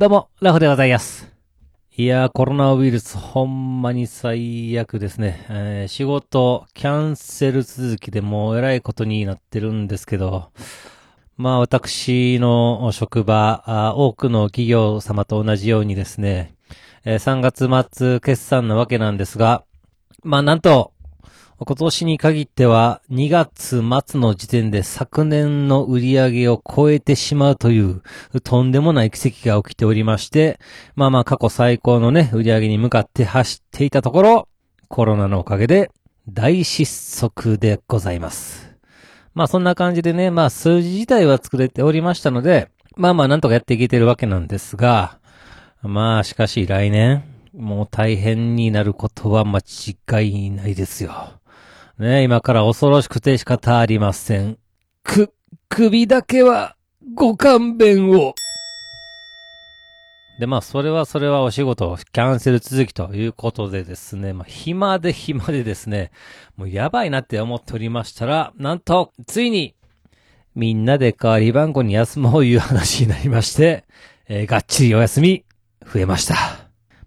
どうも、ラフでございます。いやー、コロナウイルス、ほんまに最悪ですね。えー仕事、キャンセル続きでもう偉いことになってるんですけど、まあ私の職場、あ多くの企業様と同じようにですね、えー3月末決算なわけなんですが、まあなんと、今年に限っては2月末の時点で昨年の売り上げを超えてしまうというとんでもない奇跡が起きておりまして、まあまあ過去最高のね、売り上げに向かって走っていたところ、コロナのおかげで大失速でございます。まあそんな感じでね、まあ数字自体は作れておりましたので、まあまあなんとかやっていけてるわけなんですが、まあしかし来年、もう大変になることは間違いないですよ。ね今から恐ろしくて仕方ありません。く、首だけはご勘弁を。で、まあ、それはそれはお仕事、キャンセル続きということでですね、まあ、暇で暇でですね、もうやばいなって思っておりましたら、なんと、ついに、みんなで代わり番号に休もういう話になりまして、えーがっちりお休み、増えました。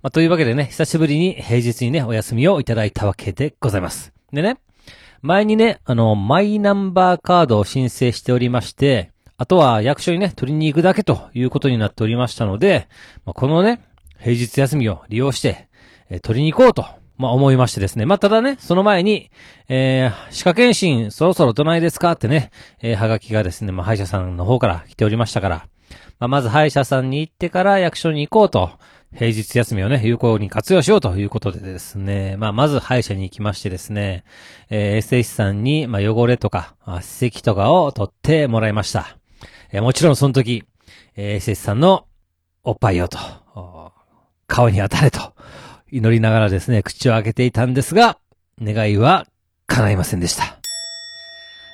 まあ、というわけでね、久しぶりに平日にね、お休みをいただいたわけでございます。でね、前にね、あの、マイナンバーカードを申請しておりまして、あとは役所にね、取りに行くだけということになっておりましたので、まあ、このね、平日休みを利用して、えー取りに行こうと、まあ、思いましてですね。まあ、ただね、その前に、えー、歯科検診そろそろどないですかってね、えー、はがきがですね、まあ、歯医者さんの方から来ておりましたから、まあ、まず歯医者さんに行ってから役所に行こうと、平日休みをね、有効に活用しようということでですね、まあ、まず歯医者に行きましてですね、えー、エステ医師さんに、まあ、汚れとか、あ歯石とかを取ってもらいました。えーもちろんその時、えー、エステ医師さんのおっぱいよと、顔に当たれと、祈りながらですね、口を開けていたんですが、願いは叶いませんでした。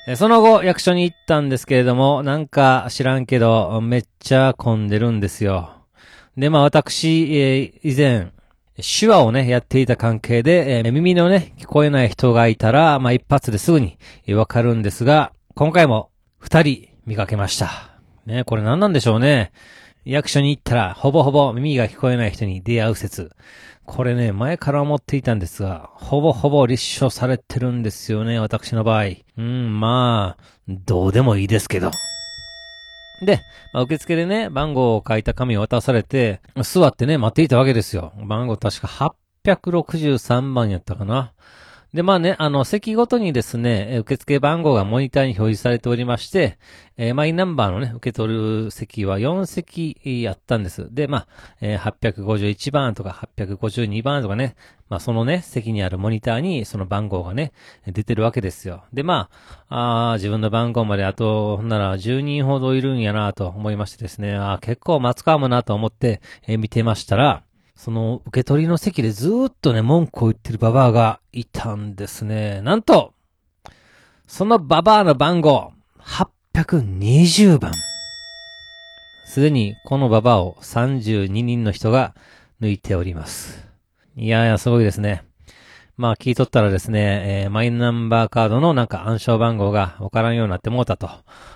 えその後、役所に行ったんですけれども、なんか知らんけど、めっちゃ混んでるんですよ。で、まあ私、えー以前、手話をね、やっていた関係で、えー耳のね、聞こえない人がいたら、まあ一発ですぐにわかるんですが、今回も二人見かけました。ね、これ何なんでしょうね。役所に行ったら、ほぼほぼ耳が聞こえない人に出会う説。これね、前から思っていたんですが、ほぼほぼ立証されてるんですよね、私の場合。うん、まあ、どうでもいいですけど。で、まあ、受付でね、番号を書いた紙を渡されて、座ってね、待っていたわけですよ。番号確か863番やったかな。で、まあね、あの、席ごとにですね、受付番号がモニターに表示されておりまして、えーマイナンバーのね、受け取る席は4席えーやったんです。で、まあ、えー851番とか852番とかね、まあそのね、席にあるモニターにその番号がね、出てるわけですよ。で、まあ、あ自分の番号まであと、ほんなら10人ほどいるんやなと思いましてですね、あ結構待つかもなと思って、えー見てましたら、その受け取りの席でずっとね、文句を言ってるババアがいたんですね。なんと、そのババアの番号、820番。すでにこのババアを32人の人が抜いております。いやいや、すごいですね。まあ、聞いとったらですね、えーマイナンバーカードのなんか暗証番号がわからんようになってもうたと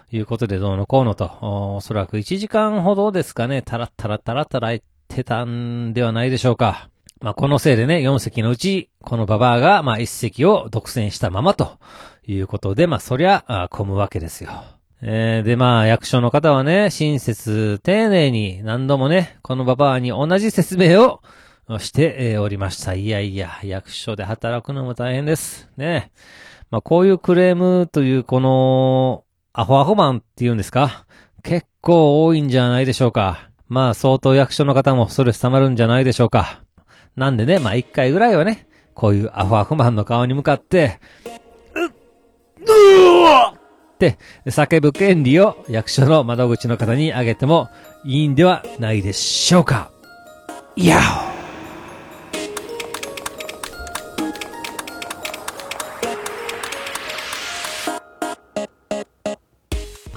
いうことでどうのこうのと、おそらく1時間ほどですかね、たらったらたらたら言ってたんではないでしょうか。まあ、このせいでね、4席のうち、このババアが、まあ、1席を独占したままということで、まあ、そりゃ、あ混むわけですよ。えーで、まあ、役所の方はね、親切、丁寧に何度もね、このババアに同じ説明をして、えーおりました。いやいや、役所で働くのも大変です。ね。まあ、こういうクレームという、この、アホアホマンっていうんですか？結構多いんじゃないでしょうか。まあ、相当役所の方もストレス溜まるんじゃないでしょうか。なんでね、まあ、一回ぐらいはね、こういうアフアフマンの顔に向かって、うっ、うわって叫ぶ権利を役所の窓口の方にあげてもいいんではないでしょうか。いや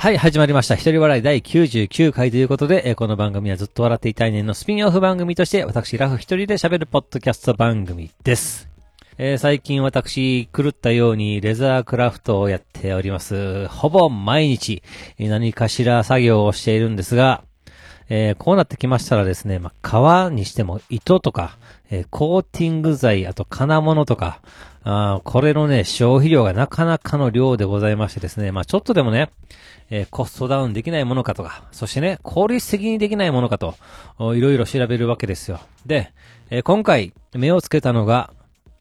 はい、始まりました。一人笑い第99回ということで、えーこの番組はずっと笑っていたいねんのスピンオフ番組として、私、ラフ一人で喋るポッドキャスト番組です。えー最近私、狂ったようにレザークラフトをやっております。ほぼ毎日、何かしら作業をしているんですが、えー、こうなってきましたらですね、まあ、革にしても糸とか、えー、コーティング剤、あと金物とか、あこれのね、消費量がなかなかの量でございましてですね、まあ、ちょっとでもね、えー、コストダウンできないものかとか、そしてね、効率的にできないものかと、いろいろ調べるわけですよ。で、えー、今回、目をつけたのが、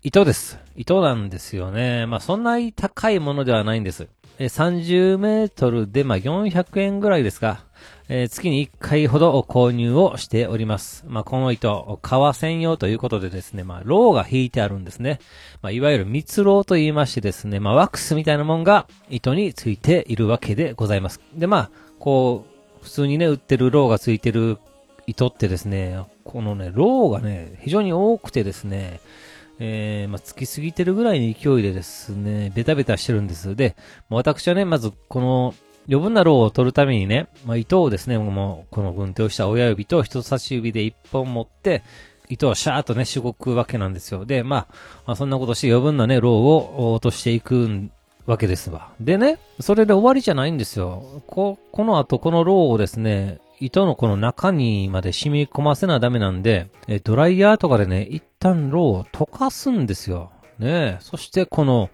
糸です。糸なんですよね。まあ、そんなに高いものではないんです。え30メートルで、まあ、400円ぐらいですか。えー、月に1回ほど購入をしております。まあ、この糸、革専用ということでですね、まあ、ローが引いてあるんですね。まあ、いわゆる蜜ローと言いましてですね、まあ、ワックスみたいなもんが糸についているわけでございます。で、まあ、こう、普通にね、売ってるローがついてる糸ってですね、このね、ローがね、非常に多くてですね、えー、まあ、つきすぎてるぐらいの勢いでですね、ベタベタしてるんです。で、私はね、まずこの余分なローを取るためにね、まあ、糸をですね、もうこの軍手をした親指と人差し指で一本持って、糸をシャーっとね、しごくわけなんですよ。で、まあ、まあ、そんなことして余分なね、ローを落としていくわけですわ。でね、それで終わりじゃないんですよ。こ、この後このローをですね、糸のこの中にまで染み込ませなダメなんで、ドライヤーとかでね、一旦ローを溶かすんですよ。ねえそしてこの、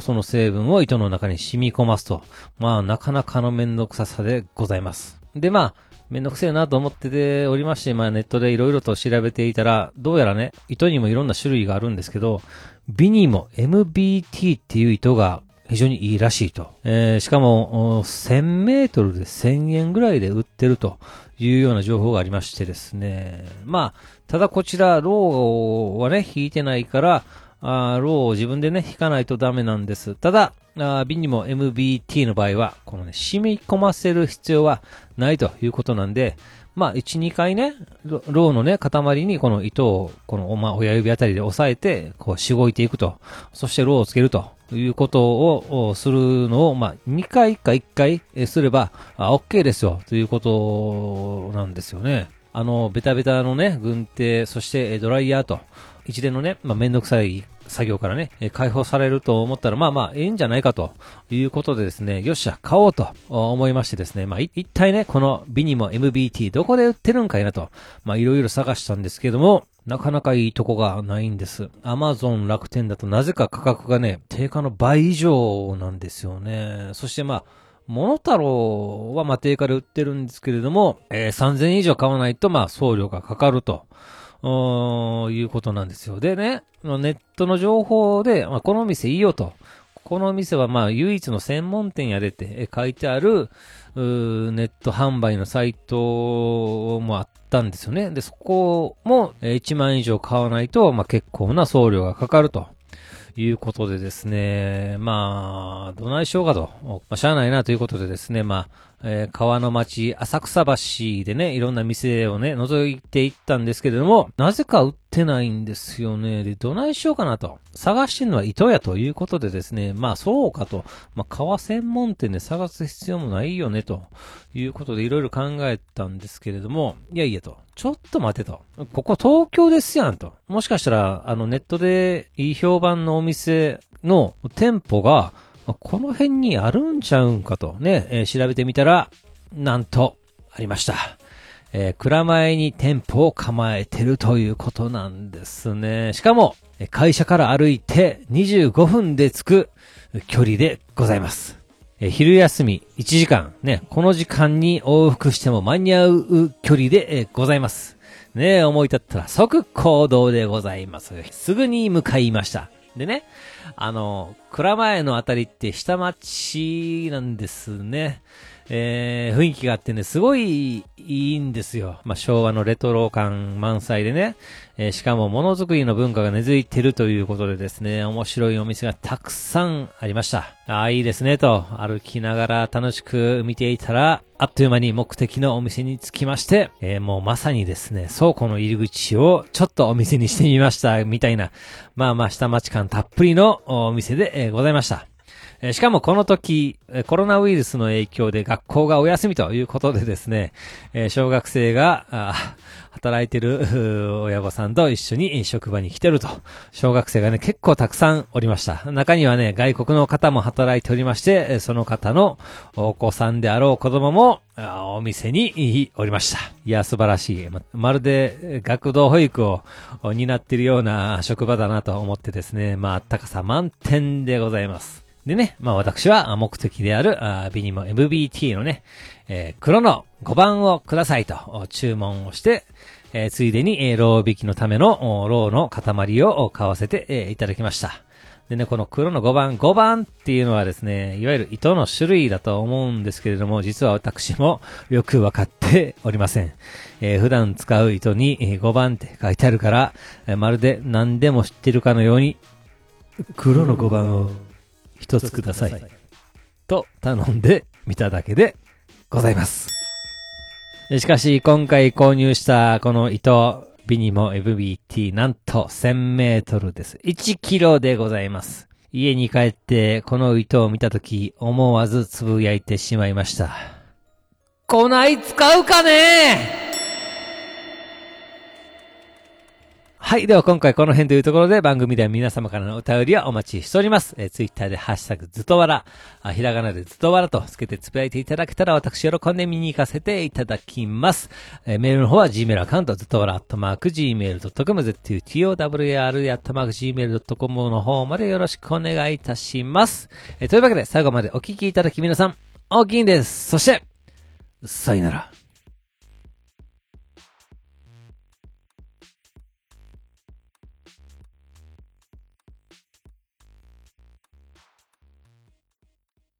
その成分を糸の中に染み込ますと。まあ、なかなかのめんどくささでございます。で、まあ、めんどくせえなと思ってておりまして、まあネットでいろいろと調べていたら、どうやらね、糸にもいろんな種類があるんですけど、ビニも MBT っていう糸が非常にいいらしいと。えー、しかも、1000メートルで1000円ぐらいで売ってるというような情報がありましてですね。まあ、ただこちら、ローはね、引いてないから、あローを自分でね、引かないとダメなんです。ただ、あ瓶にも MBT の場合は、このね、染み込ませる必要はないということなんで、まあ、1、2回ね、ローのね、塊にこの糸を、この、まあ、親指あたりで押さえて、こう、しごいていくと。そしてローをつけるということをするのを、まあ、2回か1回すれば、あ、OK ですよ、ということなんですよね。あの、ベタベタのね、軍手、そしてドライヤーと、一連のね、まあ、めんどくさい作業からね、解放されると思ったら、まあまあ、ええんじゃないかということでですね、よっしゃ、買おうと思いましてですね、まあ、一体ね、このビニモ MBT どこで売ってるんかいなと、まあ、いろいろ探したんですけども、なかなかいいとこがないんです。アマゾン楽天だとなぜか価格がね、定価の倍以上なんですよね。そしてまあ、モノタロウはまあ定価で売ってるんですけれども、えー、3000円以上買わないとまあ送料がかかると。いうことなんですよ。でね、ネットの情報で、まあ、この店いいよと。この店はまあ唯一の専門店やでって書いてある、ネット販売のサイトもあったんですよね。で、そこも1万以上買わないと、まあ結構な送料がかかると。いうことでですね、まあ、どないしようかと、まあ、しゃあないなということでですね、まあ、えー、川の町、浅草橋でね、いろんな店をね、覗いていったんですけれども、なぜか売ってないんですよね。で、どないしようかなと。探してるのは糸屋ということでですね、まあそうかと。まあ革専門店で探す必要もないよね、ということでいろいろ考えたんですけれども、いやいやと。ちょっと待てと。ここ東京ですやんと。もしかしたら、あのネットでいい評判のお店の店舗が、この辺にあるんちゃうんかとね、えー、調べてみたら、なんと、ありました。えー、蔵前に店舗を構えてるということなんですね。しかも、会社から歩いて25分で着く距離でございます。えー、昼休み1時間、ね、この時間に往復しても間に合う距離で、えー、ございます。ね思い立ったら即行動でございます。すぐに向かいました。でね、あの、蔵前のあたりって下町なんですね。えー、雰囲気があってね、すごいいいんですよ。まあ、昭和のレトロ感満載でね。えー、しかもものづくりの文化が根付いてるということでですね、面白いお店がたくさんありました。ああ、いいですね、と歩きながら楽しく見ていたら、あっという間に目的のお店に着きまして、えー、もうまさにですね、倉庫の入り口をちょっとお店にしてみました、みたいな、まあまあ下町感たっぷりのお店で、え、ございました。えしかもこの時、コロナウイルスの影響で学校がお休みということでですね、え小学生が、働いてる親御さんと一緒に職場に来てると。小学生がね、結構たくさんおりました。中にはね、外国の方も働いておりまして、その方のお子さんであろう子供も、お店におりました。いや、素晴らしい。ままるで、学童保育を担っているような職場だなと思ってですね、まあ、あったかさ満点でございます。でね、まあ私は目的である、あビニモ MBT のね、えー黒の5番をくださいと注文をして、えーついでに、えー、ロー引きのための、ローの塊を買わせて、えーいただきました。でね、この黒の5番、5番っていうのはですね、いわゆる糸の種類だと思うんですけれども、実は私もよくわかって おりません。えー普段使う糸に、5番って書いてあるから、えーまるで何でも知ってるかのように、黒の5番を一つください。と頼んでみただけでございます。しかし、今回購入したこの糸、ビニモ FBT、なんと1000メートルです。1キロでございます。家に帰ってこの糸を見たとき、思わずつぶやいてしまいました。こない使うかね？はい。では今回この辺というところで番組では皆様からのお便りはお待ちしております。えー、ツイッターでハッシュタグずとわら、あひらがなでずとわらとつけてつぶやいていただけたら私喜んで見に行かせていただきます。えーメールの方は Gmail アカウントずとわら、アットマーク Gmail.com、zutowr、アットマーク Gmail.com の方までよろしくお願いいたします。えーというわけで最後までお聞きいただき皆さん、大きいんです。そして、さよなら。